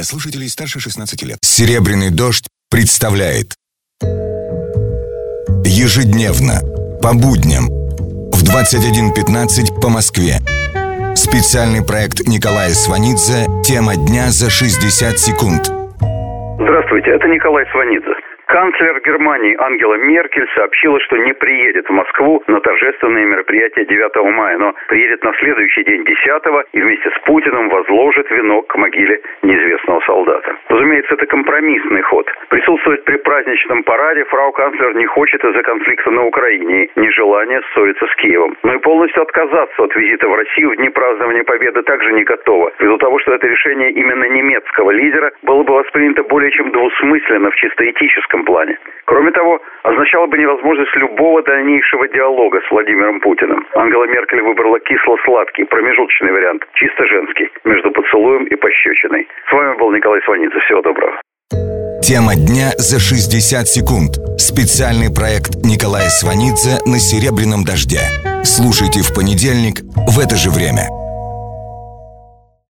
для слушателей старше 16 лет. «Серебряный дождь» представляет Ежедневно, по будням, в 21.15 по Москве. Специальный проект Николая Сванидзе «Тема дня за 60 секунд». Здравствуйте, это Николай Сванидзе. Канцлер Германии Ангела Меркель сообщила, что не приедет в Москву на торжественное мероприятие 9 мая, но приедет на следующий день 10 и вместе с Путиным возложит венок к могиле неизвестного солдата. Разумеется, это компромиссный ход. Присутствовать при праздничном параде фрау канцлер не хочет из-за конфликта на Украине и нежелания ссориться с Киевом. Но и полностью отказаться от визита в Россию в дни празднования Победы также не готова, ввиду того, что это решение именно немецкого лидера было бы воспринято более чем двусмысленно в чисто этическом этом плане. Кроме того, означало бы невозможность любого дальнейшего диалога с Владимиром Путиным. Ангела Меркель выбрала кисло-сладкий, промежуточный вариант, чисто женский, между поцелуем и пощечиной. С вами был Николай Сванидзе. Всего доброго. Тема дня за 60 секунд. Специальный проект Николая Сванидзе на «Серебряном дожде». Слушайте в понедельник в это же время.